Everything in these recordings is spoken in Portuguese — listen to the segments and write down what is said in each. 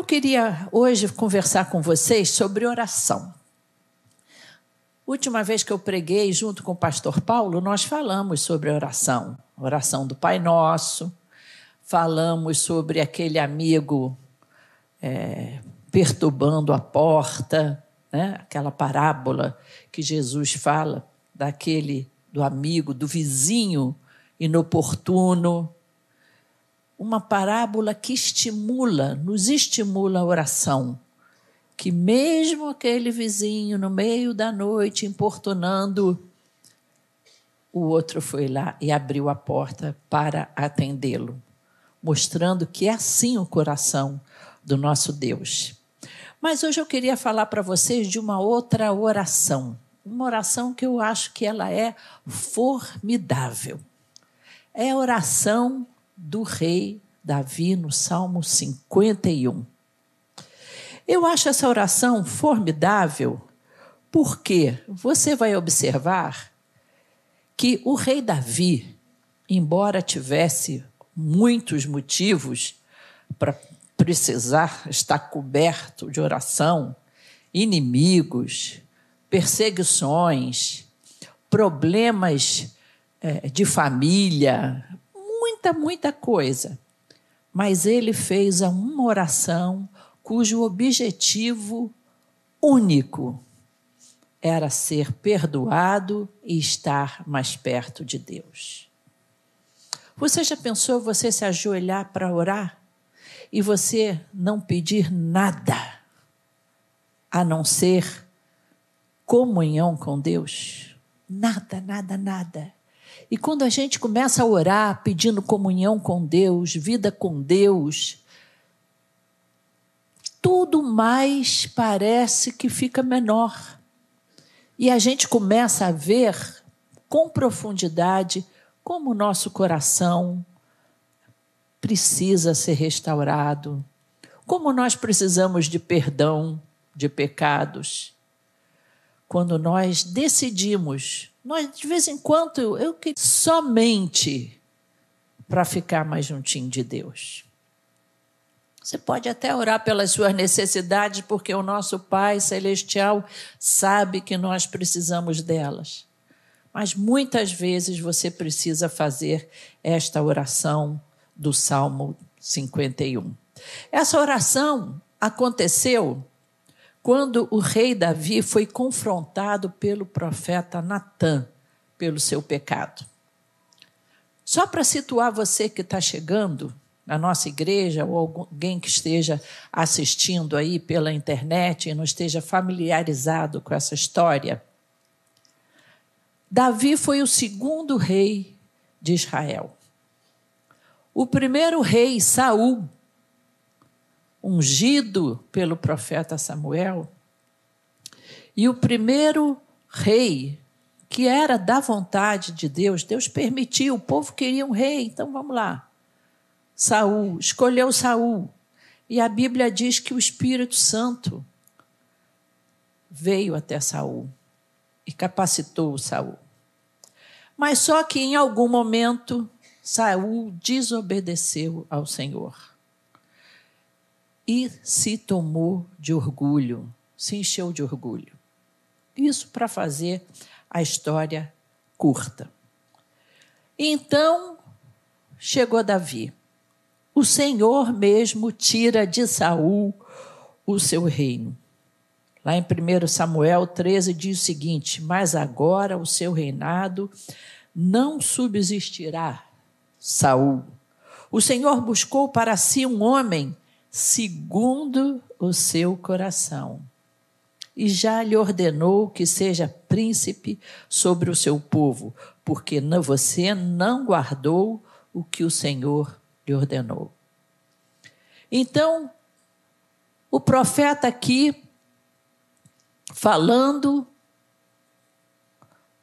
Eu queria hoje conversar com vocês sobre oração. Última vez que eu preguei junto com o pastor Paulo, nós falamos sobre oração, oração do Pai Nosso, falamos sobre aquele amigo é, perturbando a porta, né? aquela parábola que Jesus fala daquele do amigo, do vizinho inoportuno. Uma parábola que estimula, nos estimula a oração. Que mesmo aquele vizinho no meio da noite importunando, o outro foi lá e abriu a porta para atendê-lo, mostrando que é assim o coração do nosso Deus. Mas hoje eu queria falar para vocês de uma outra oração, uma oração que eu acho que ela é formidável. É a oração do rei Davi no Salmo 51. Eu acho essa oração formidável porque você vai observar que o rei Davi, embora tivesse muitos motivos para precisar estar coberto de oração, inimigos, perseguições, problemas é, de família, muita, muita coisa. Mas ele fez uma oração cujo objetivo único era ser perdoado e estar mais perto de Deus. Você já pensou você se ajoelhar para orar e você não pedir nada a não ser comunhão com Deus. Nada, nada, nada. E quando a gente começa a orar pedindo comunhão com Deus, vida com Deus, tudo mais parece que fica menor. E a gente começa a ver com profundidade como o nosso coração precisa ser restaurado, como nós precisamos de perdão de pecados quando nós decidimos, nós de vez em quando eu que somente para ficar mais juntinho de Deus. Você pode até orar pelas suas necessidades, porque o nosso Pai Celestial sabe que nós precisamos delas. Mas muitas vezes você precisa fazer esta oração do Salmo 51. Essa oração aconteceu quando o rei Davi foi confrontado pelo profeta Natã pelo seu pecado. Só para situar você que está chegando na nossa igreja ou alguém que esteja assistindo aí pela internet e não esteja familiarizado com essa história, Davi foi o segundo rei de Israel. O primeiro rei, Saul, ungido pelo profeta Samuel, e o primeiro rei, que era da vontade de Deus, Deus permitiu, o povo queria um rei, então vamos lá. Saul, escolheu Saul. E a Bíblia diz que o Espírito Santo veio até Saul e capacitou Saul. Mas só que em algum momento Saul desobedeceu ao Senhor e se tomou de orgulho, se encheu de orgulho. Isso para fazer a história curta. Então chegou Davi. O Senhor mesmo tira de Saul o seu reino. Lá em 1 Samuel 13 diz o seguinte: Mas agora o seu reinado não subsistirá, Saul. O Senhor buscou para si um homem segundo o seu coração. E já lhe ordenou que seja príncipe sobre o seu povo, porque você não guardou o que o Senhor lhe ordenou. Então, o profeta aqui, falando,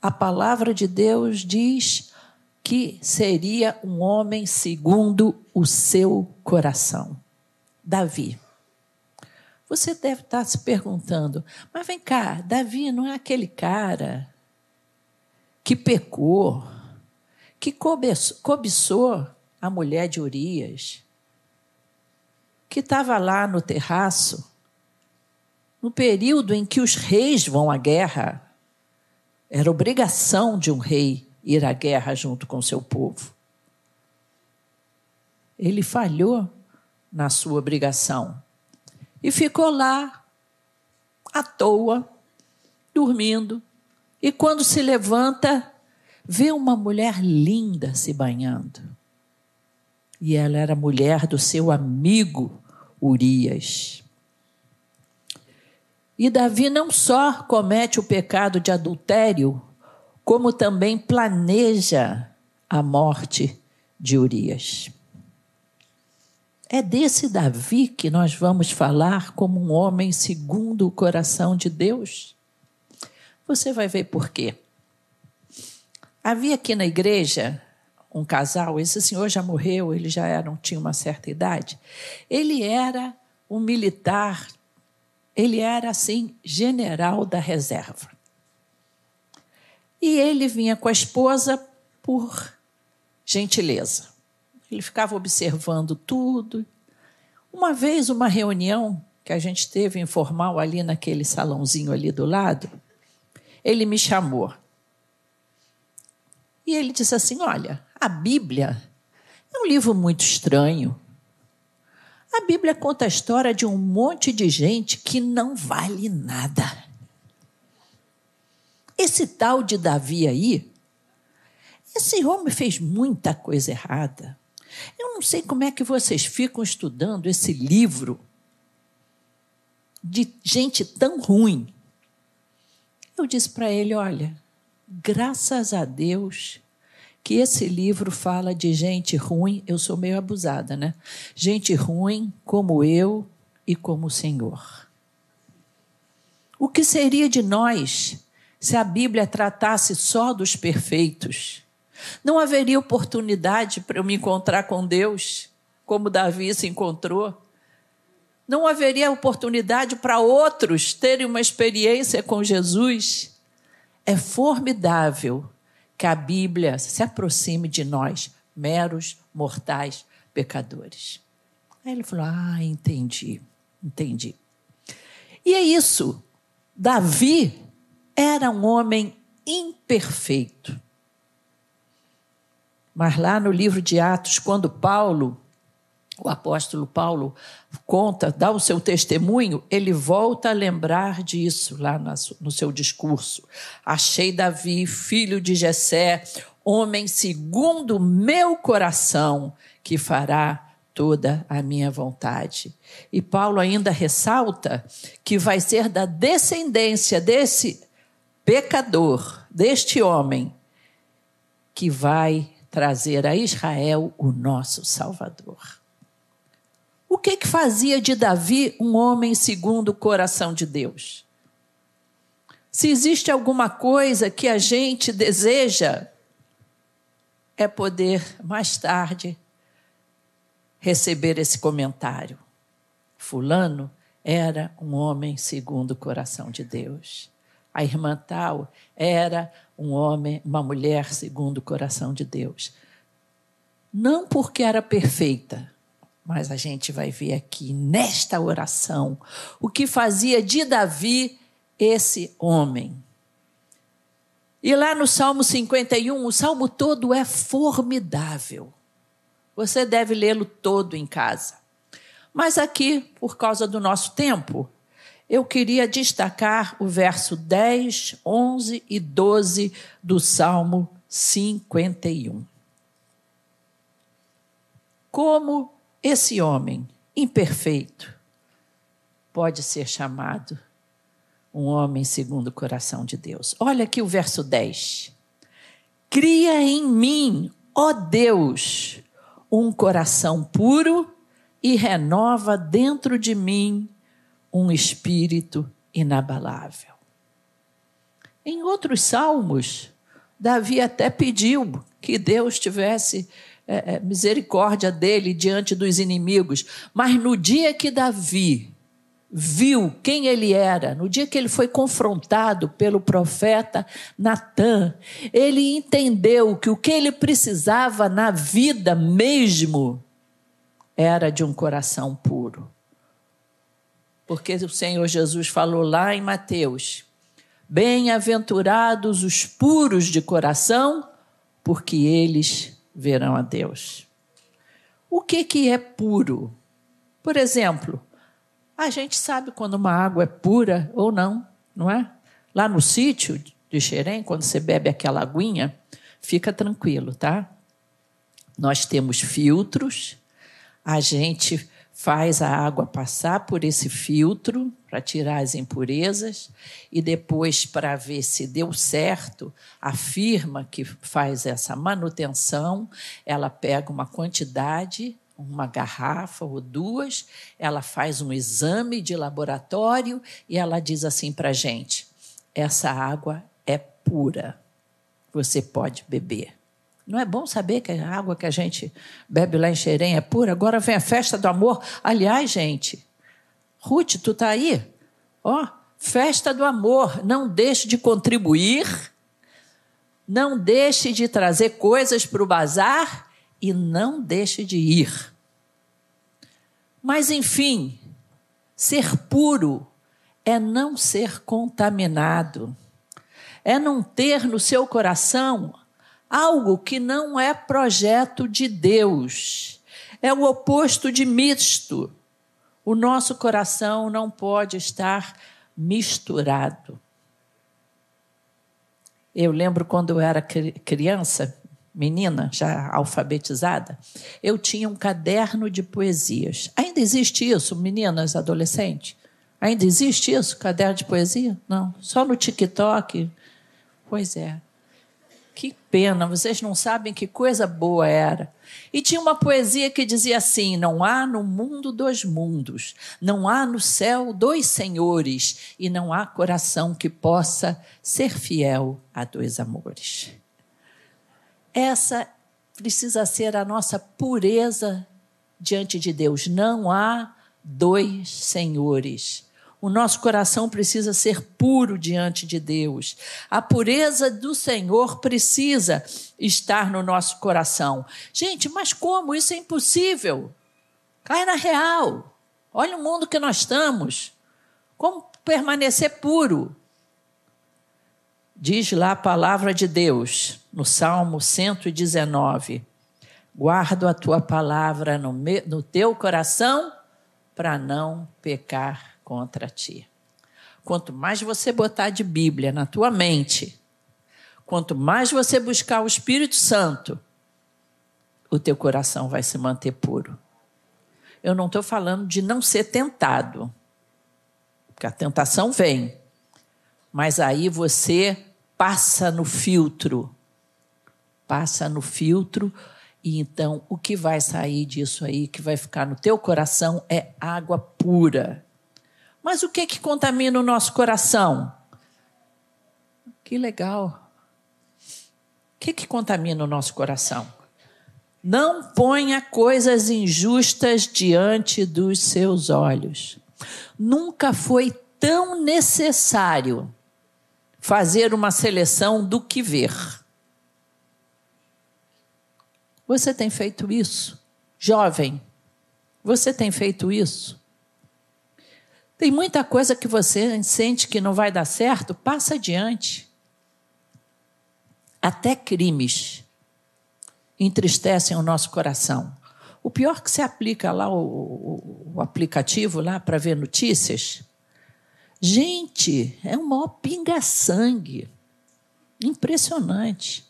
a palavra de Deus diz que seria um homem segundo o seu coração. Davi. Você deve estar se perguntando, mas vem cá, Davi não é aquele cara que pecou, que cobiçou a mulher de Urias, que estava lá no terraço, no período em que os reis vão à guerra. Era obrigação de um rei ir à guerra junto com seu povo. Ele falhou na sua obrigação e ficou lá à toa, dormindo. E quando se levanta, vê uma mulher linda se banhando. E ela era mulher do seu amigo Urias. E Davi não só comete o pecado de adultério, como também planeja a morte de Urias. É desse Davi que nós vamos falar como um homem segundo o coração de Deus? Você vai ver por quê. Havia aqui na igreja um casal, esse senhor já morreu, ele já era, tinha uma certa idade. Ele era um militar, ele era assim, general da reserva. E ele vinha com a esposa por gentileza. Ele ficava observando tudo. Uma vez, uma reunião que a gente teve informal ali naquele salãozinho ali do lado, ele me chamou. E ele disse assim: Olha, a Bíblia é um livro muito estranho. A Bíblia conta a história de um monte de gente que não vale nada. Esse tal de Davi aí, esse homem fez muita coisa errada. Eu não sei como é que vocês ficam estudando esse livro de gente tão ruim. Eu disse para ele: olha, graças a Deus que esse livro fala de gente ruim, eu sou meio abusada, né? Gente ruim como eu e como o Senhor. O que seria de nós se a Bíblia tratasse só dos perfeitos? Não haveria oportunidade para eu me encontrar com Deus, como Davi se encontrou. Não haveria oportunidade para outros terem uma experiência com Jesus. É formidável que a Bíblia se aproxime de nós, meros mortais pecadores. Aí ele falou: Ah, entendi, entendi. E é isso. Davi era um homem imperfeito. Mas lá no livro de Atos, quando Paulo, o apóstolo Paulo, conta, dá o seu testemunho, ele volta a lembrar disso lá no seu discurso. Achei Davi, filho de Jessé, homem segundo meu coração, que fará toda a minha vontade. E Paulo ainda ressalta que vai ser da descendência desse pecador, deste homem, que vai trazer a Israel o nosso Salvador. O que, que fazia de Davi um homem segundo o coração de Deus? Se existe alguma coisa que a gente deseja, é poder mais tarde receber esse comentário. Fulano era um homem segundo o coração de Deus. A irmã tal era um homem, uma mulher segundo o coração de Deus. Não porque era perfeita, mas a gente vai ver aqui nesta oração o que fazia de Davi esse homem. E lá no Salmo 51, o salmo todo é formidável. Você deve lê-lo todo em casa. Mas aqui, por causa do nosso tempo, eu queria destacar o verso 10, 11 e 12 do Salmo 51. Como esse homem imperfeito pode ser chamado um homem segundo o coração de Deus? Olha aqui o verso 10. Cria em mim, ó Deus, um coração puro e renova dentro de mim um espírito inabalável. Em outros salmos, Davi até pediu que Deus tivesse é, é, misericórdia dele diante dos inimigos, mas no dia que Davi viu quem ele era, no dia que ele foi confrontado pelo profeta Natã, ele entendeu que o que ele precisava na vida mesmo era de um coração puro. Porque o Senhor Jesus falou lá em Mateus: Bem-aventurados os puros de coração, porque eles verão a Deus. O que, que é puro? Por exemplo, a gente sabe quando uma água é pura ou não, não é? Lá no sítio de Xerém, quando você bebe aquela aguinha, fica tranquilo, tá? Nós temos filtros, a gente faz a água passar por esse filtro para tirar as impurezas e depois para ver se deu certo, a firma que faz essa manutenção, ela pega uma quantidade, uma garrafa ou duas, ela faz um exame de laboratório e ela diz assim para a gente: essa água é pura, você pode beber. Não é bom saber que a água que a gente bebe lá em Xerém é pura? Agora vem a festa do amor. Aliás, gente, Ruth, tu tá aí? Ó, festa do amor. Não deixe de contribuir, não deixe de trazer coisas para o bazar e não deixe de ir. Mas, enfim, ser puro é não ser contaminado, é não ter no seu coração algo que não é projeto de Deus. É o oposto de misto. O nosso coração não pode estar misturado. Eu lembro quando eu era criança, menina, já alfabetizada, eu tinha um caderno de poesias. Ainda existe isso, meninas, adolescentes? Ainda existe isso, caderno de poesia? Não, só no TikTok. Pois é. Que pena, vocês não sabem que coisa boa era. E tinha uma poesia que dizia assim: Não há no mundo dois mundos, não há no céu dois senhores, e não há coração que possa ser fiel a dois amores. Essa precisa ser a nossa pureza diante de Deus. Não há dois senhores. O nosso coração precisa ser puro diante de Deus. A pureza do Senhor precisa estar no nosso coração. Gente, mas como? Isso é impossível. Cai na real. Olha o mundo que nós estamos. Como permanecer puro? Diz lá a palavra de Deus, no Salmo 119: Guardo a tua palavra no, no teu coração para não pecar contra ti. Quanto mais você botar de Bíblia na tua mente, quanto mais você buscar o Espírito Santo, o teu coração vai se manter puro. Eu não estou falando de não ser tentado, porque a tentação vem, mas aí você passa no filtro, passa no filtro e então o que vai sair disso aí, que vai ficar no teu coração é água pura. Mas o que que contamina o nosso coração? Que legal. O que que contamina o nosso coração? Não ponha coisas injustas diante dos seus olhos. Nunca foi tão necessário fazer uma seleção do que ver. Você tem feito isso? Jovem, você tem feito isso? Tem muita coisa que você sente que não vai dar certo, passa adiante. Até crimes entristecem o nosso coração. O pior que você aplica lá o, o, o aplicativo lá para ver notícias. Gente, é um maior pinga-sangue. Impressionante.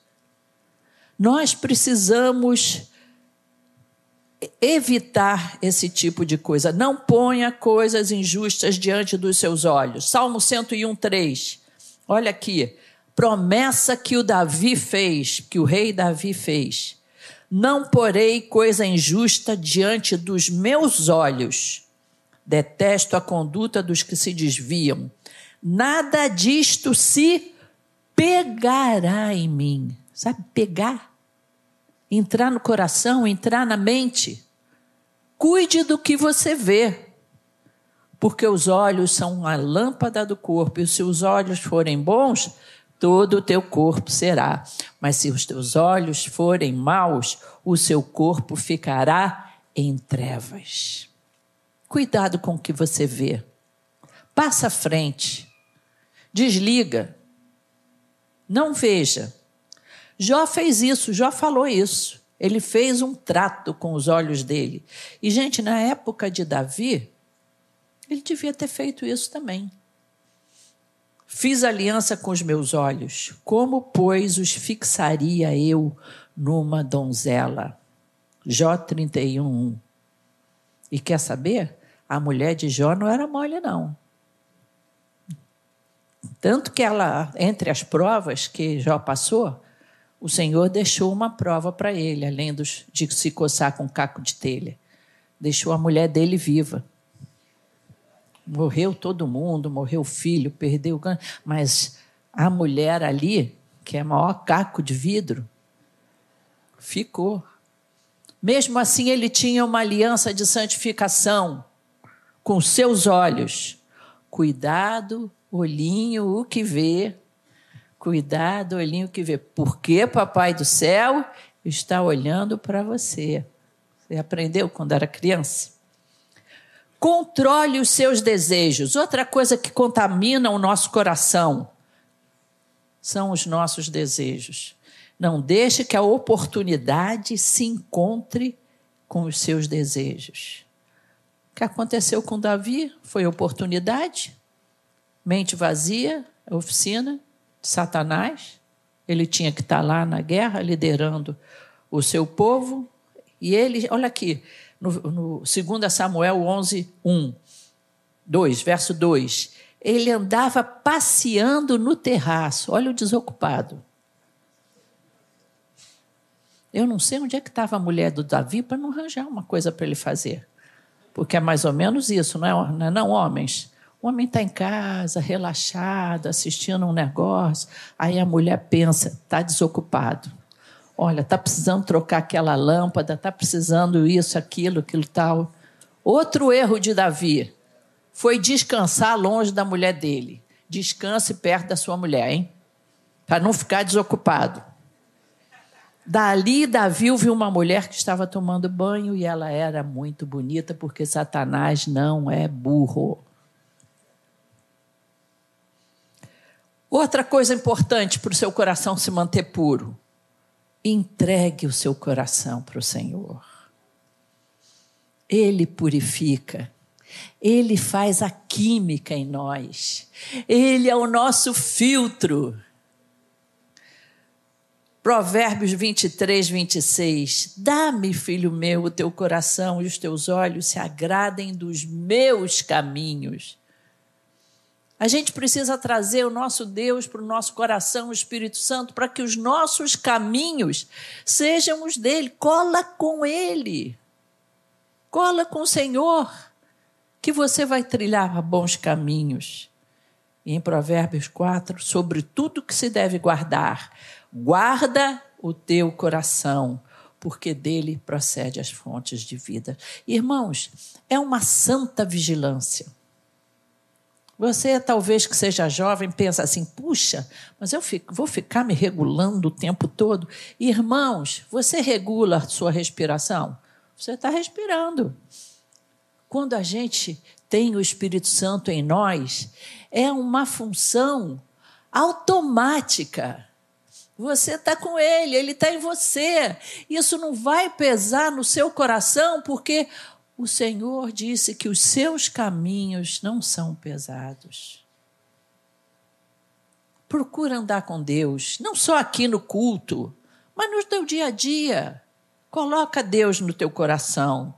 Nós precisamos evitar esse tipo de coisa. Não ponha coisas injustas diante dos seus olhos. Salmo 101, 3. Olha aqui. Promessa que o Davi fez, que o rei Davi fez. Não porei coisa injusta diante dos meus olhos. Detesto a conduta dos que se desviam. Nada disto se pegará em mim. Sabe, pegar? Entrar no coração, entrar na mente. Cuide do que você vê, porque os olhos são a lâmpada do corpo, e se os olhos forem bons, todo o teu corpo será. Mas se os teus olhos forem maus, o seu corpo ficará em trevas. Cuidado com o que você vê. Passa à frente. Desliga. Não veja. Jó fez isso, Jó falou isso. Ele fez um trato com os olhos dele. E, gente, na época de Davi, ele devia ter feito isso também. Fiz aliança com os meus olhos, como, pois, os fixaria eu numa donzela? Jó 31. E quer saber? A mulher de Jó não era mole, não. Tanto que ela, entre as provas que Jó passou, o Senhor deixou uma prova para ele, além dos, de se coçar com caco de telha. Deixou a mulher dele viva. Morreu todo mundo, morreu o filho, perdeu o mas a mulher ali, que é maior caco de vidro, ficou. Mesmo assim, ele tinha uma aliança de santificação com seus olhos. Cuidado, olhinho, o que vê. Cuidado, olhinho, que vê. Porque Papai do céu está olhando para você. Você aprendeu quando era criança? Controle os seus desejos. Outra coisa que contamina o nosso coração são os nossos desejos. Não deixe que a oportunidade se encontre com os seus desejos. O que aconteceu com Davi foi oportunidade, mente vazia, oficina Satanás. Ele tinha que estar lá na guerra liderando o seu povo. E ele, olha aqui, no, no 2 Samuel 11, 1, 2, verso 2. Ele andava passeando no terraço, olha o desocupado. Eu não sei onde é que estava a mulher do Davi para não arranjar uma coisa para ele fazer. Porque é mais ou menos isso, não é? Não, é não homens? O homem está em casa, relaxado, assistindo um negócio. Aí a mulher pensa, está desocupado. Olha, está precisando trocar aquela lâmpada, está precisando isso, aquilo, aquilo tal. Outro erro de Davi foi descansar longe da mulher dele. Descanse perto da sua mulher, hein? Para não ficar desocupado. Dali, Davi viu uma mulher que estava tomando banho e ela era muito bonita, porque Satanás não é burro. Outra coisa importante para o seu coração se manter puro Entregue o seu coração para o Senhor. Ele purifica. Ele faz a química em nós. Ele é o nosso filtro. Provérbios 23, 26. Dá-me, filho meu, o teu coração e os teus olhos se agradem dos meus caminhos. A gente precisa trazer o nosso Deus para o nosso coração, o Espírito Santo, para que os nossos caminhos sejam os dele. Cola com ele. Cola com o Senhor, que você vai trilhar bons caminhos. E em Provérbios 4, sobre tudo que se deve guardar, guarda o teu coração, porque dele procede as fontes de vida. Irmãos, é uma santa vigilância. Você, talvez que seja jovem, pensa assim: puxa, mas eu fico, vou ficar me regulando o tempo todo. Irmãos, você regula a sua respiração? Você está respirando. Quando a gente tem o Espírito Santo em nós, é uma função automática. Você está com ele, ele está em você. Isso não vai pesar no seu coração, porque o Senhor disse que os seus caminhos não são pesados. Procura andar com Deus, não só aqui no culto, mas no teu dia a dia. Coloca Deus no teu coração.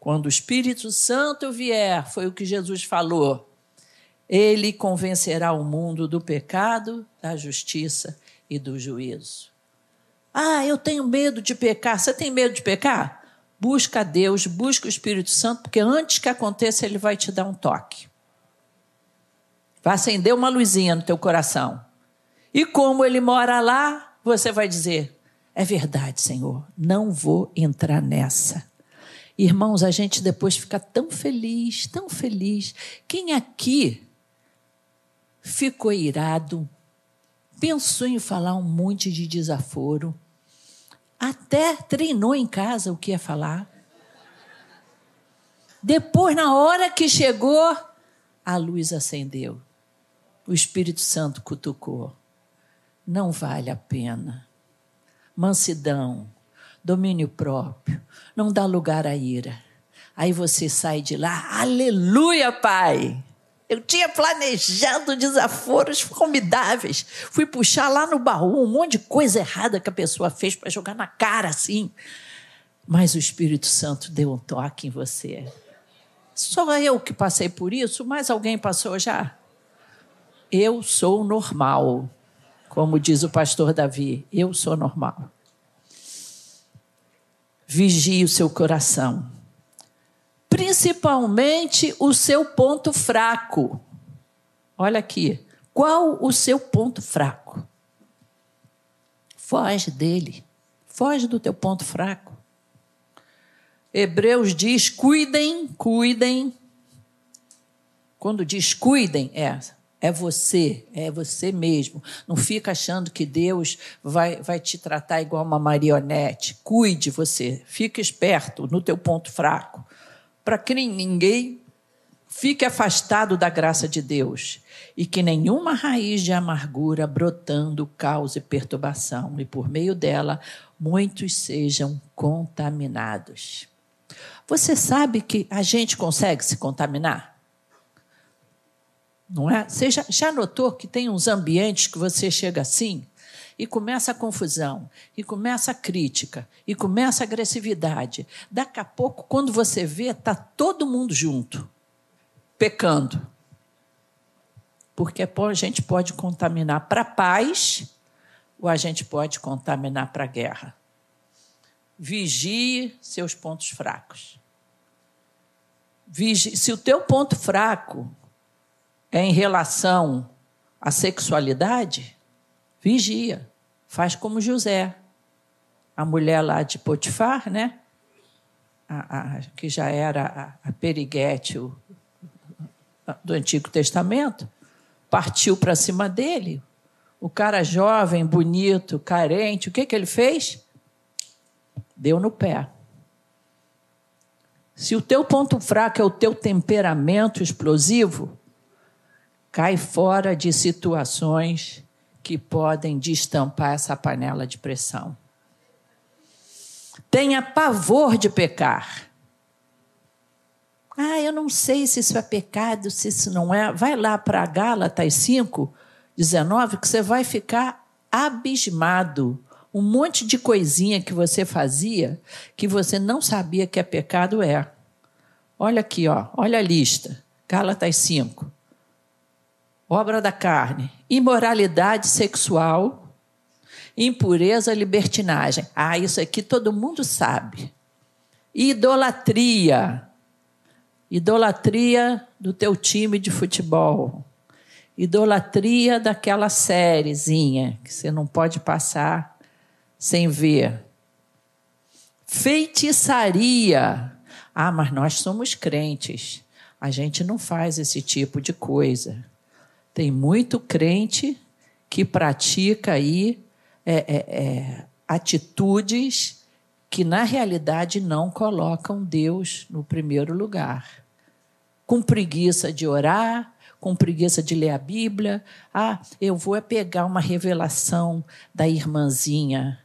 Quando o Espírito Santo vier, foi o que Jesus falou. Ele convencerá o mundo do pecado, da justiça e do juízo. Ah, eu tenho medo de pecar. Você tem medo de pecar? Busca Deus, busca o Espírito Santo, porque antes que aconteça, ele vai te dar um toque. Vai acender uma luzinha no teu coração. E como ele mora lá, você vai dizer: É verdade, Senhor, não vou entrar nessa. Irmãos, a gente depois fica tão feliz, tão feliz. Quem aqui ficou irado, pensou em falar um monte de desaforo, até treinou em casa o que ia falar. Depois, na hora que chegou, a luz acendeu. O Espírito Santo cutucou. Não vale a pena. Mansidão, domínio próprio, não dá lugar à ira. Aí você sai de lá, aleluia, Pai! Eu tinha planejado desaforos formidáveis. Fui puxar lá no baú um monte de coisa errada que a pessoa fez para jogar na cara assim. Mas o Espírito Santo deu um toque em você. Só eu que passei por isso, mas alguém passou já? Eu sou normal. Como diz o pastor Davi, eu sou normal. Vigie o seu coração principalmente o seu ponto fraco. Olha aqui, qual o seu ponto fraco? Foge dele, foge do teu ponto fraco. Hebreus diz: cuidem, cuidem. Quando diz cuidem, é, é você, é você mesmo. Não fica achando que Deus vai, vai te tratar igual uma marionete. Cuide você, fique esperto no teu ponto fraco para que ninguém fique afastado da graça de Deus e que nenhuma raiz de amargura brotando cause perturbação e por meio dela muitos sejam contaminados. Você sabe que a gente consegue se contaminar? Não é? Você já, já notou que tem uns ambientes que você chega assim? E começa a confusão, e começa a crítica, e começa a agressividade. Daqui a pouco, quando você vê, está todo mundo junto, pecando. Porque a gente pode contaminar para a paz, ou a gente pode contaminar para a guerra. Vigie seus pontos fracos. Vigie, se o teu ponto fraco é em relação à sexualidade, Vigia. Faz como José. A mulher lá de Potifar, né? A, a, que já era a, a periguete o, do Antigo Testamento, partiu para cima dele. O cara jovem, bonito, carente, o que, que ele fez? Deu no pé. Se o teu ponto fraco é o teu temperamento explosivo, cai fora de situações que podem destampar essa panela de pressão. Tenha pavor de pecar. Ah, eu não sei se isso é pecado, se isso não é. Vai lá para Gálatas 5, 19, que você vai ficar abismado. Um monte de coisinha que você fazia que você não sabia que é pecado é. Olha aqui, ó, olha a lista. Gálatas 5 obra da carne, imoralidade sexual, impureza, libertinagem. Ah, isso aqui todo mundo sabe. Idolatria. Idolatria do teu time de futebol. Idolatria daquela sériezinha que você não pode passar sem ver. Feitiçaria. Ah, mas nós somos crentes. A gente não faz esse tipo de coisa. Tem muito crente que pratica aí é, é, é, atitudes que na realidade não colocam Deus no primeiro lugar. Com preguiça de orar, com preguiça de ler a Bíblia. Ah, eu vou é pegar uma revelação da irmãzinha,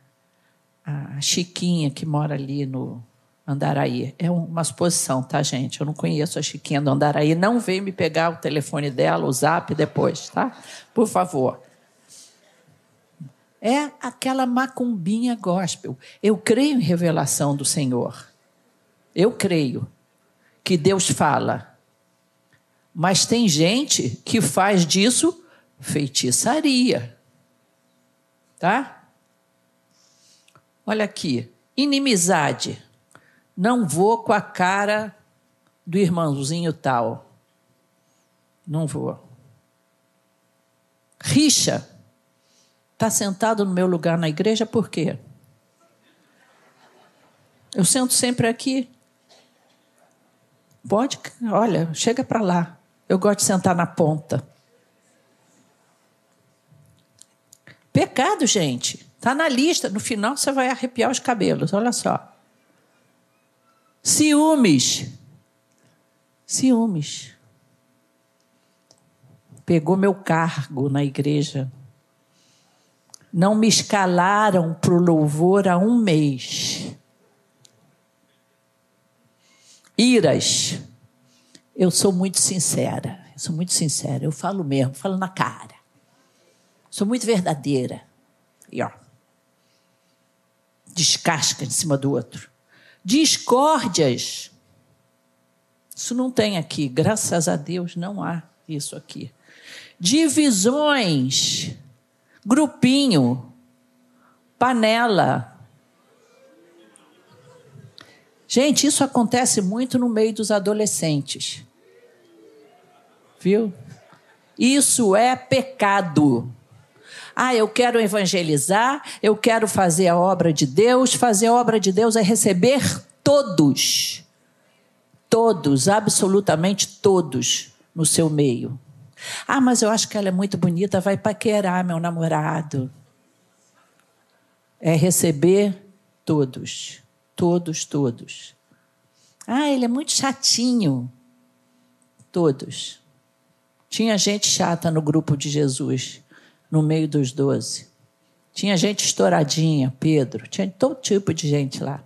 a Chiquinha, que mora ali no, Andaraí. É uma suposição, tá, gente? Eu não conheço a Chiquinha do Andaraí. Não vem me pegar o telefone dela, o zap depois, tá? Por favor. É aquela macumbinha gospel. Eu creio em revelação do Senhor. Eu creio que Deus fala. Mas tem gente que faz disso feitiçaria. Tá? Olha aqui. Inimizade não vou com a cara do irmãozinho tal. Não vou. Richa. Está sentado no meu lugar na igreja por quê? Eu sento sempre aqui. Pode, olha, chega para lá. Eu gosto de sentar na ponta. Pecado, gente. Está na lista. No final você vai arrepiar os cabelos. Olha só. Ciúmes. Ciúmes. Pegou meu cargo na igreja. Não me escalaram para o louvor há um mês. Iras. Eu sou muito sincera. Eu sou muito sincera. Eu falo mesmo, falo na cara. Sou muito verdadeira. E ó. Descasca em cima do outro. Discórdias. Isso não tem aqui. Graças a Deus não há isso aqui. Divisões. Grupinho. Panela. Gente, isso acontece muito no meio dos adolescentes. Viu? Isso é pecado. Ah, eu quero evangelizar, eu quero fazer a obra de Deus. Fazer a obra de Deus é receber todos. Todos, absolutamente todos, no seu meio. Ah, mas eu acho que ela é muito bonita, vai paquerar meu namorado. É receber todos. Todos, todos. Ah, ele é muito chatinho. Todos. Tinha gente chata no grupo de Jesus no meio dos doze. Tinha gente estouradinha, Pedro, tinha todo tipo de gente lá.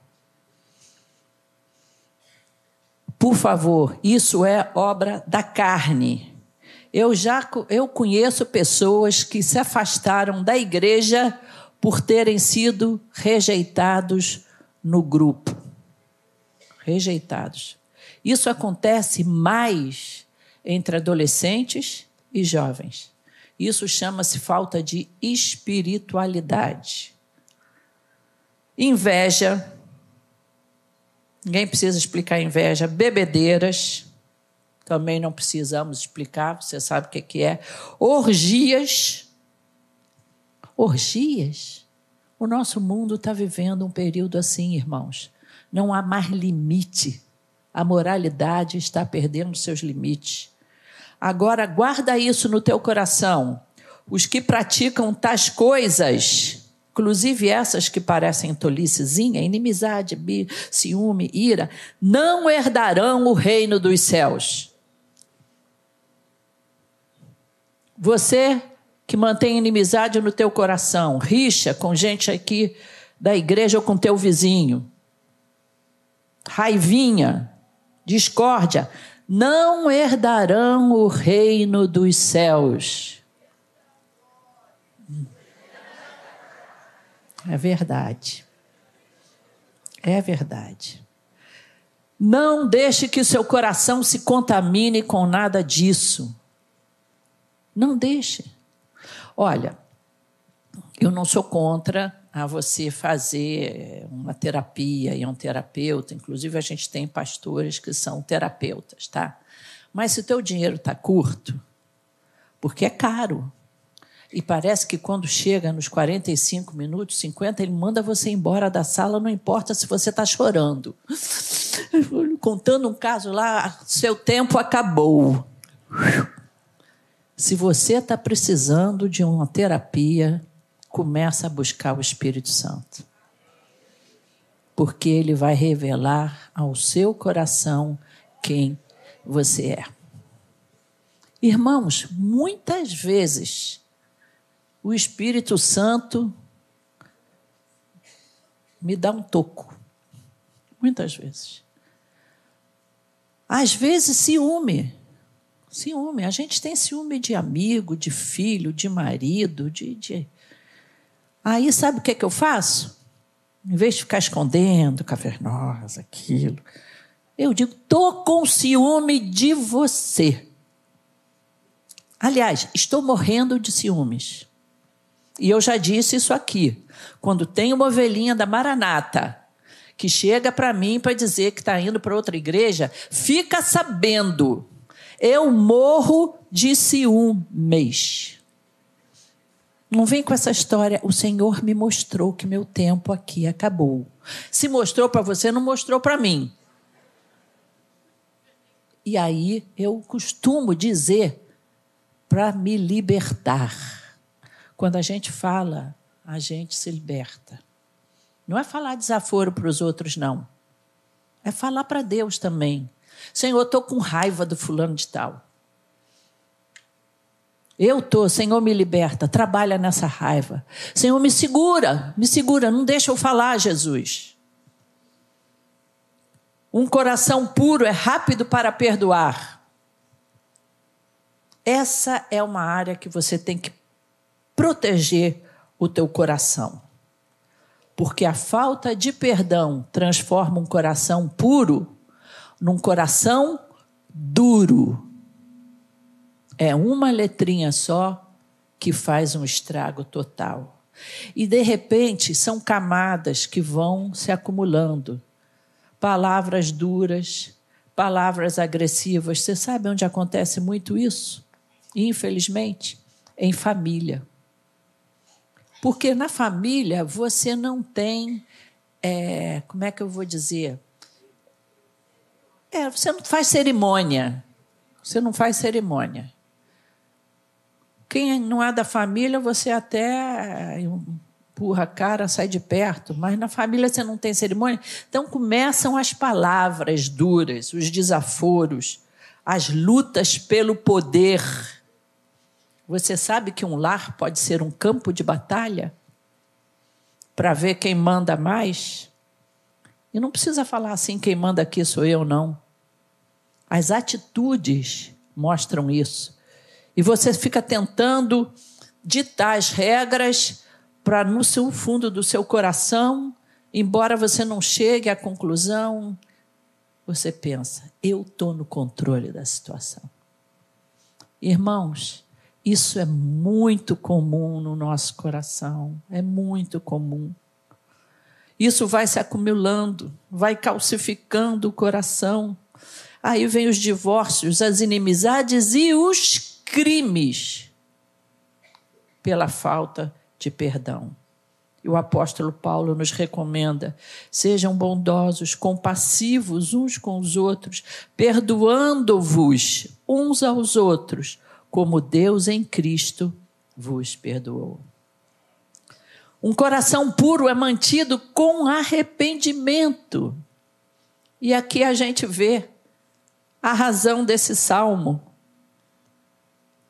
Por favor, isso é obra da carne. Eu já eu conheço pessoas que se afastaram da igreja por terem sido rejeitados no grupo. Rejeitados. Isso acontece mais entre adolescentes e jovens. Isso chama-se falta de espiritualidade. Inveja. Ninguém precisa explicar inveja. Bebedeiras. Também não precisamos explicar, você sabe o que é. Orgias. Orgias. O nosso mundo está vivendo um período assim, irmãos. Não há mais limite. A moralidade está perdendo seus limites. Agora guarda isso no teu coração. Os que praticam tais coisas, inclusive essas que parecem tolicezinha, inimizade, ciúme, ira, não herdarão o reino dos céus. Você que mantém inimizade no teu coração, rixa com gente aqui da igreja ou com teu vizinho, raivinha, discórdia, não herdarão o reino dos céus. É verdade. É verdade. Não deixe que seu coração se contamine com nada disso. Não deixe. Olha, eu não sou contra a você fazer uma terapia e um terapeuta. Inclusive, a gente tem pastores que são terapeutas, tá? Mas se o teu dinheiro está curto, porque é caro, e parece que quando chega nos 45 minutos, 50, ele manda você embora da sala, não importa se você está chorando. Contando um caso lá, seu tempo acabou. Se você está precisando de uma terapia, começa a buscar o Espírito Santo. Porque ele vai revelar ao seu coração quem você é. Irmãos, muitas vezes o Espírito Santo me dá um toco. Muitas vezes. Às vezes, ciúme. Ciúme. A gente tem ciúme de amigo, de filho, de marido, de, de Aí sabe o que, é que eu faço? Em vez de ficar escondendo cavernosa, aquilo, eu digo: estou com ciúme de você. Aliás, estou morrendo de ciúmes. E eu já disse isso aqui. Quando tem uma ovelhinha da Maranata que chega para mim para dizer que está indo para outra igreja, fica sabendo, eu morro de ciúmes. Não vem com essa história. O Senhor me mostrou que meu tempo aqui acabou. Se mostrou para você, não mostrou para mim. E aí eu costumo dizer para me libertar. Quando a gente fala, a gente se liberta. Não é falar desaforo para os outros, não. É falar para Deus também. Senhor, estou com raiva do fulano de tal. Eu estou, Senhor, me liberta, trabalha nessa raiva. Senhor, me segura, me segura, não deixa eu falar, Jesus. Um coração puro é rápido para perdoar. Essa é uma área que você tem que proteger o teu coração. Porque a falta de perdão transforma um coração puro num coração duro. É uma letrinha só que faz um estrago total. E de repente são camadas que vão se acumulando. Palavras duras, palavras agressivas. Você sabe onde acontece muito isso? Infelizmente, em família. Porque na família você não tem, é, como é que eu vou dizer? É, você não faz cerimônia. Você não faz cerimônia. Quem não é da família, você até empurra a cara, sai de perto, mas na família você não tem cerimônia. Então começam as palavras duras, os desaforos, as lutas pelo poder. Você sabe que um lar pode ser um campo de batalha para ver quem manda mais? E não precisa falar assim, quem manda aqui sou eu, não. As atitudes mostram isso. E você fica tentando ditar as regras para, no seu fundo do seu coração, embora você não chegue à conclusão, você pensa: eu estou no controle da situação. Irmãos, isso é muito comum no nosso coração, é muito comum. Isso vai se acumulando, vai calcificando o coração. Aí vem os divórcios, as inimizades e os crimes pela falta de perdão. E o apóstolo Paulo nos recomenda: sejam bondosos, compassivos uns com os outros, perdoando-vos uns aos outros, como Deus em Cristo vos perdoou. Um coração puro é mantido com arrependimento. E aqui a gente vê a razão desse salmo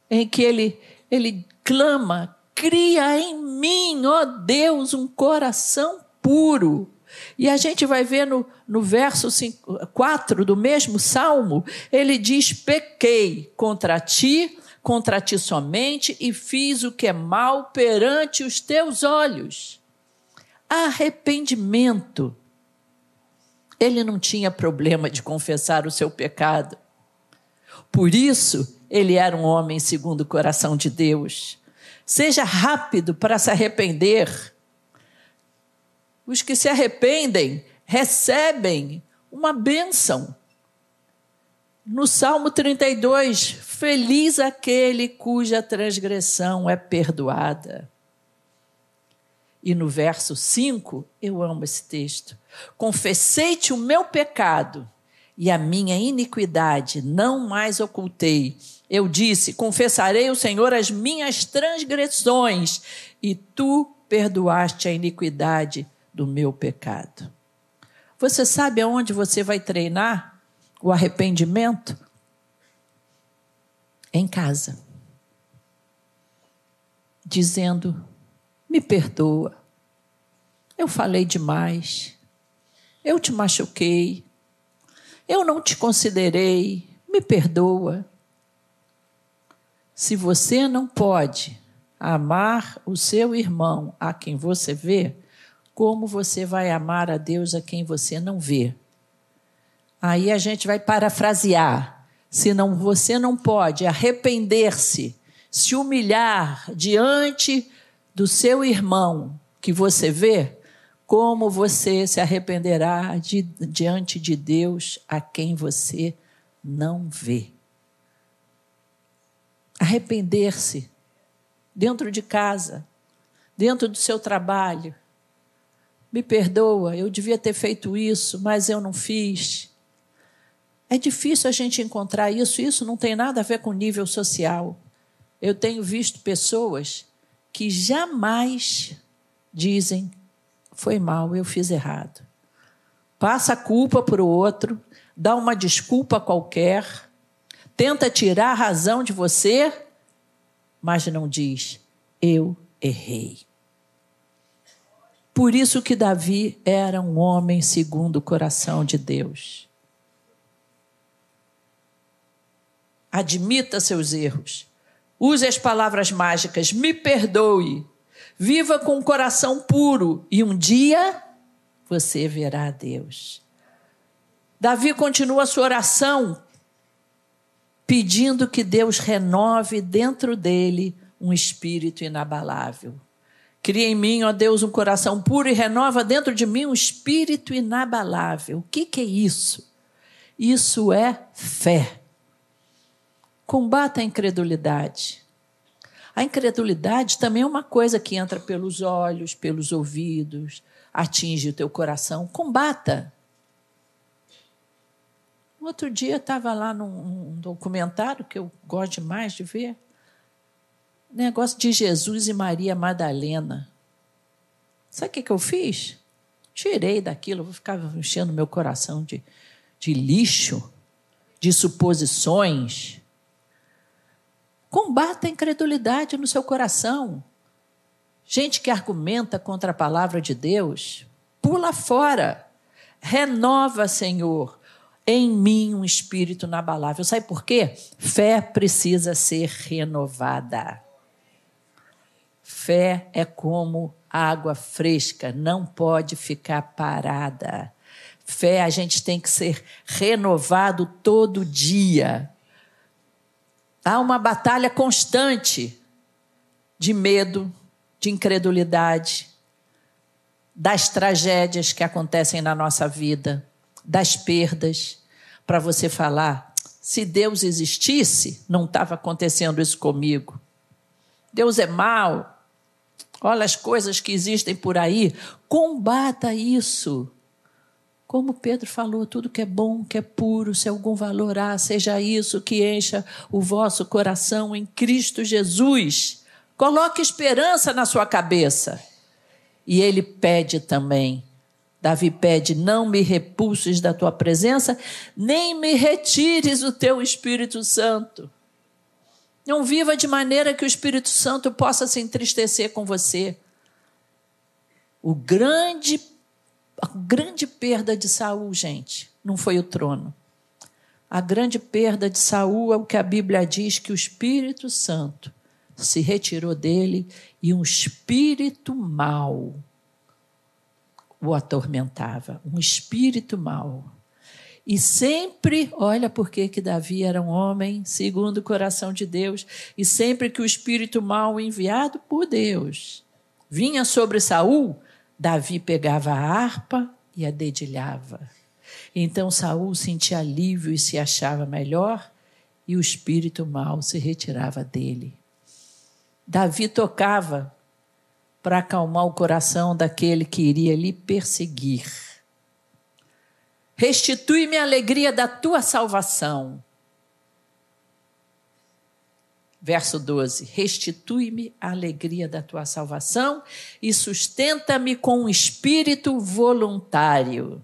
em que ele, ele clama: cria em mim, ó Deus, um coração puro. E a gente vai ver no, no verso 4 do mesmo salmo, ele diz: pequei contra ti, contra ti somente, e fiz o que é mal perante os teus olhos. Arrependimento. Ele não tinha problema de confessar o seu pecado. Por isso, ele era um homem segundo o coração de Deus. Seja rápido para se arrepender. Os que se arrependem recebem uma bênção. No Salmo 32, feliz aquele cuja transgressão é perdoada. E no verso 5, eu amo esse texto. Confessei-te o meu pecado e a minha iniquidade não mais ocultei. Eu disse: Confessarei ao Senhor as minhas transgressões, e tu perdoaste a iniquidade do meu pecado. Você sabe aonde você vai treinar o arrependimento? Em casa. Dizendo: Me perdoa. Eu falei demais. Eu te machuquei. Eu não te considerei, me perdoa. Se você não pode amar o seu irmão a quem você vê, como você vai amar a Deus a quem você não vê? Aí a gente vai parafrasear. Se não, você não pode arrepender-se, se humilhar diante do seu irmão que você vê, como você se arrependerá de, diante de Deus a quem você não vê? Arrepender-se dentro de casa, dentro do seu trabalho. Me perdoa, eu devia ter feito isso, mas eu não fiz. É difícil a gente encontrar isso, isso não tem nada a ver com nível social. Eu tenho visto pessoas que jamais dizem foi mal, eu fiz errado. Passa a culpa para o outro, dá uma desculpa qualquer, tenta tirar a razão de você, mas não diz: Eu errei. Por isso que Davi era um homem segundo o coração de Deus. Admita seus erros. Use as palavras mágicas, me perdoe. Viva com o coração puro e um dia você verá a Deus. Davi continua a sua oração pedindo que Deus renove dentro dele um espírito inabalável. Cria em mim, ó Deus, um coração puro e renova dentro de mim um espírito inabalável. O que, que é isso? Isso é fé. Combata a incredulidade. A incredulidade também é uma coisa que entra pelos olhos, pelos ouvidos, atinge o teu coração. Combata. Outro dia estava lá num, num, documentário que eu gosto demais de ver. Negócio de Jesus e Maria Madalena. Sabe o que, que eu fiz? Tirei daquilo, vou ficar enchendo meu coração de, de lixo, de suposições. Combata a incredulidade no seu coração. Gente que argumenta contra a palavra de Deus, pula fora. Renova, Senhor, em mim um espírito inabalável. Sabe por quê? Fé precisa ser renovada. Fé é como água fresca, não pode ficar parada. Fé a gente tem que ser renovado todo dia. Há uma batalha constante de medo, de incredulidade, das tragédias que acontecem na nossa vida das perdas, para você falar: se Deus existisse, não estava acontecendo isso comigo. Deus é mau. Olha as coisas que existem por aí. Combata isso. Como Pedro falou, tudo que é bom, que é puro, se algum valor há, seja isso que encha o vosso coração em Cristo Jesus. Coloque esperança na sua cabeça. E ele pede também Davi pede: Não me repulses da tua presença, nem me retires o teu Espírito Santo. Não viva de maneira que o Espírito Santo possa se entristecer com você. O grande, a grande perda de Saul, gente, não foi o trono. A grande perda de Saul é o que a Bíblia diz que o Espírito Santo se retirou dele e um espírito mau o atormentava, um espírito mau. E sempre, olha por que Davi era um homem segundo o coração de Deus, e sempre que o espírito mau enviado por Deus vinha sobre Saul, Davi pegava a harpa e a dedilhava. Então Saul sentia alívio e se achava melhor, e o espírito mau se retirava dele. Davi tocava para acalmar o coração daquele que iria lhe perseguir. Restitui-me a alegria da tua salvação. Verso 12: Restitui-me a alegria da tua salvação e sustenta-me com um espírito voluntário.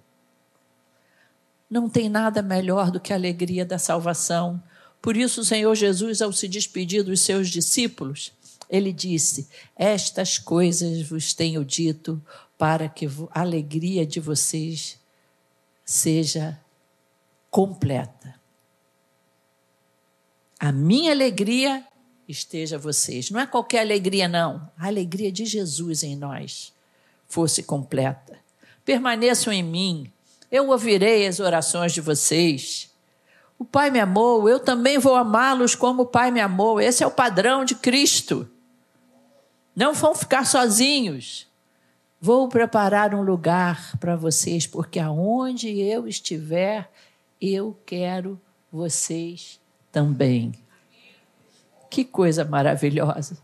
Não tem nada melhor do que a alegria da salvação. Por isso, o Senhor Jesus, ao se despedir dos seus discípulos, ele disse: Estas coisas vos tenho dito para que a alegria de vocês seja completa. A minha alegria esteja vocês. Não é qualquer alegria, não. A alegria de Jesus em nós fosse completa. Permaneçam em mim. Eu ouvirei as orações de vocês. O Pai me amou, eu também vou amá-los como o Pai me amou. Esse é o padrão de Cristo. Não vão ficar sozinhos. Vou preparar um lugar para vocês, porque aonde eu estiver, eu quero vocês também. Que coisa maravilhosa.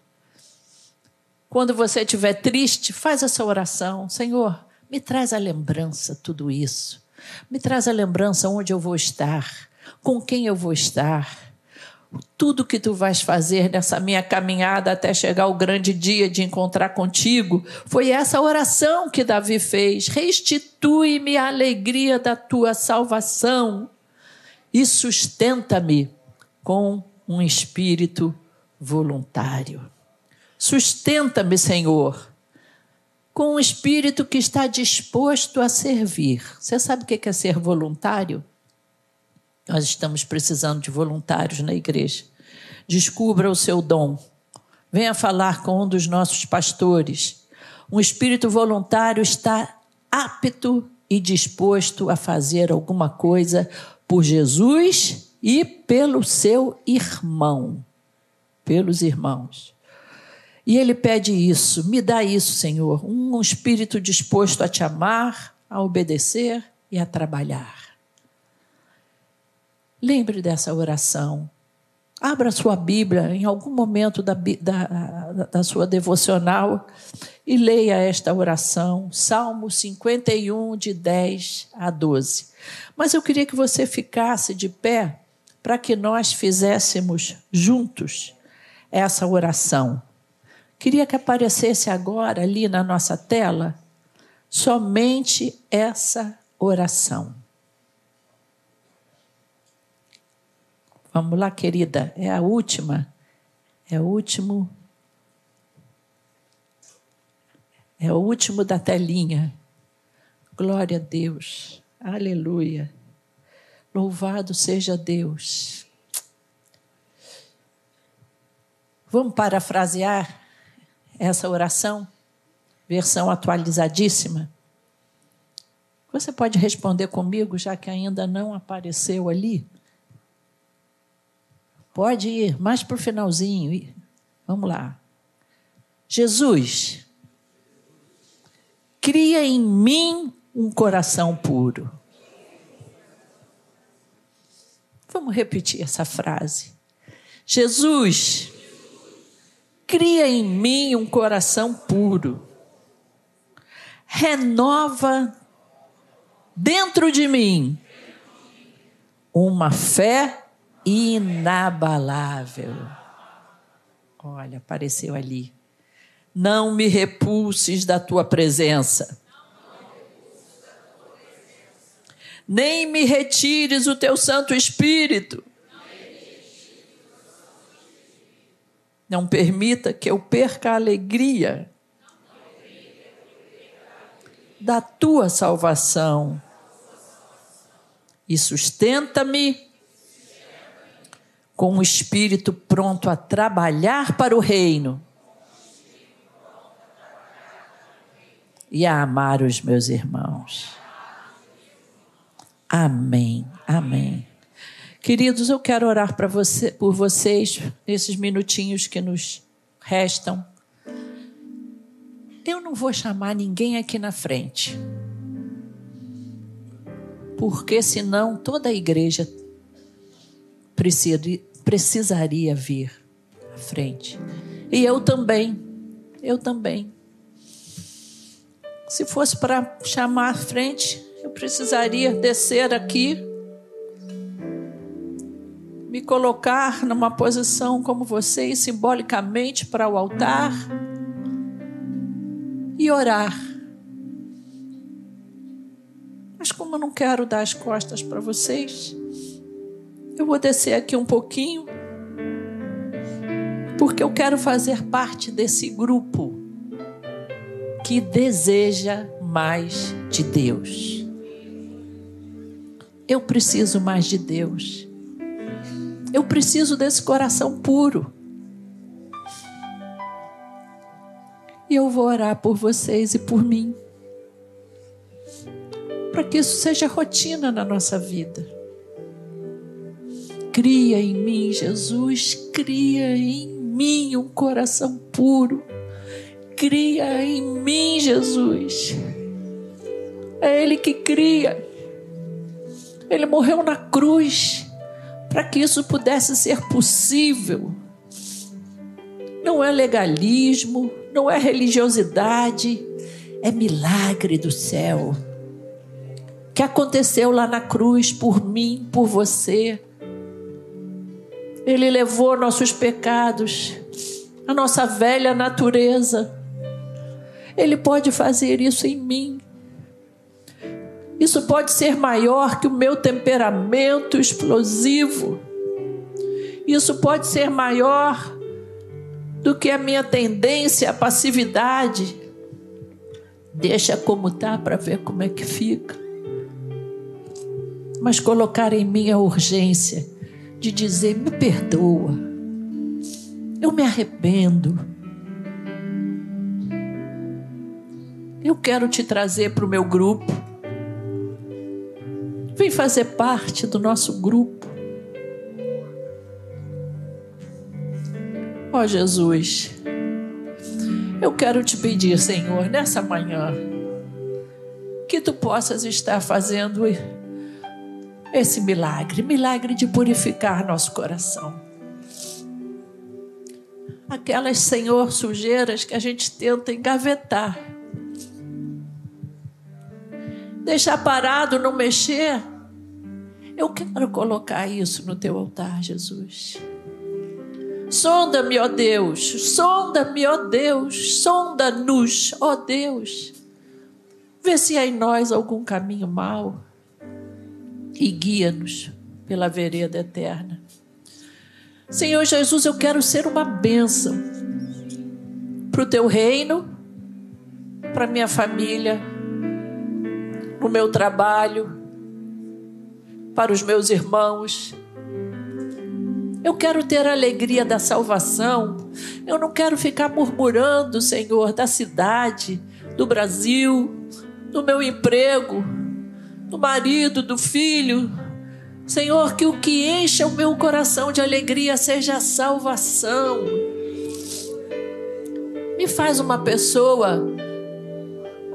Quando você estiver triste, faz essa oração. Senhor, me traz a lembrança tudo isso. Me traz a lembrança onde eu vou estar, com quem eu vou estar tudo que tu vais fazer nessa minha caminhada até chegar o grande dia de encontrar contigo, foi essa oração que Davi fez. Restitui-me a alegria da tua salvação. e sustenta-me com um espírito voluntário. Sustenta-me, Senhor, com um espírito que está disposto a servir. Você sabe o que é ser voluntário? Nós estamos precisando de voluntários na igreja. Descubra o seu dom. Venha falar com um dos nossos pastores. Um espírito voluntário está apto e disposto a fazer alguma coisa por Jesus e pelo seu irmão. Pelos irmãos. E ele pede isso: me dá isso, Senhor, um espírito disposto a te amar, a obedecer e a trabalhar. Lembre dessa oração. Abra sua Bíblia em algum momento da, da, da sua devocional e leia esta oração, Salmo 51, de 10 a 12. Mas eu queria que você ficasse de pé para que nós fizéssemos juntos essa oração. Queria que aparecesse agora ali na nossa tela somente essa oração. Vamos lá, querida, é a última. É o último. É o último da telinha. Glória a Deus. Aleluia. Louvado seja Deus. Vamos parafrasear essa oração, versão atualizadíssima? Você pode responder comigo, já que ainda não apareceu ali? Pode ir mais para o finalzinho. Vamos lá. Jesus, cria em mim um coração puro. Vamos repetir essa frase. Jesus, cria em mim um coração puro. Renova dentro de mim uma fé inabalável. Olha, apareceu ali. Não me repulses da tua presença. Nem me retires o teu Santo Espírito. Não permita que eu perca a alegria da tua salvação. E sustenta-me com um espírito pronto a trabalhar para o reino e a amar os meus irmãos. Amém. Amém. Queridos, eu quero orar para você, por vocês nesses minutinhos que nos restam. Eu não vou chamar ninguém aqui na frente, porque senão toda a igreja precisaria vir à frente. E eu também, eu também. Se fosse para chamar à frente, eu precisaria descer aqui me colocar numa posição como vocês, simbolicamente para o altar e orar. Mas como eu não quero dar as costas para vocês, eu vou descer aqui um pouquinho, porque eu quero fazer parte desse grupo que deseja mais de Deus. Eu preciso mais de Deus. Eu preciso desse coração puro. E eu vou orar por vocês e por mim. Para que isso seja rotina na nossa vida. Cria em mim, Jesus, cria em mim um coração puro. Cria em mim, Jesus. É Ele que cria. Ele morreu na cruz para que isso pudesse ser possível. Não é legalismo, não é religiosidade, é milagre do céu. Que aconteceu lá na cruz por mim, por você. Ele levou nossos pecados, a nossa velha natureza. Ele pode fazer isso em mim. Isso pode ser maior que o meu temperamento explosivo. Isso pode ser maior do que a minha tendência à passividade. Deixa como tá para ver como é que fica. Mas colocar em mim a urgência de dizer: me perdoa, eu me arrependo. Eu quero te trazer para o meu grupo. Vem fazer parte do nosso grupo. Ó oh, Jesus, eu quero te pedir, Senhor, nessa manhã, que tu possas estar fazendo esse milagre milagre de purificar nosso coração. Aquelas, Senhor, sujeiras que a gente tenta engavetar, deixar parado, não mexer. Eu quero colocar isso no teu altar, Jesus. Sonda-me, ó Deus, sonda-me, ó Deus, sonda-nos, ó Deus. Vê se há em nós algum caminho mau e guia-nos pela vereda eterna. Senhor Jesus, eu quero ser uma bênção para o teu reino, para minha família, no meu trabalho, para os meus irmãos eu quero ter a alegria da salvação. Eu não quero ficar murmurando, Senhor, da cidade, do Brasil, do meu emprego, do marido, do filho. Senhor, que o que encha o meu coração de alegria seja a salvação. Me faz uma pessoa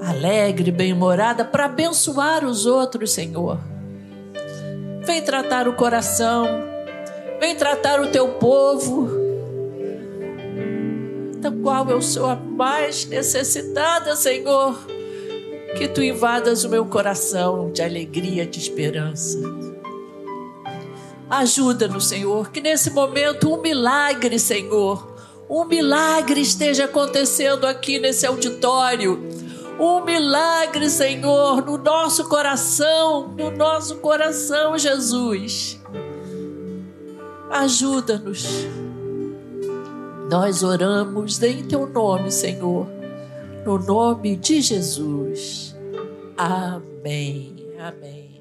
alegre, bem-humorada, para abençoar os outros, Senhor. Vem tratar o coração Vem tratar o teu povo, da qual eu sou a mais necessitada, Senhor. Que tu invadas o meu coração de alegria, de esperança. Ajuda-nos, Senhor, que nesse momento um milagre, Senhor, um milagre esteja acontecendo aqui nesse auditório. Um milagre, Senhor, no nosso coração, no nosso coração, Jesus. Ajuda-nos. Nós oramos em teu nome, Senhor, no nome de Jesus. Amém. Amém.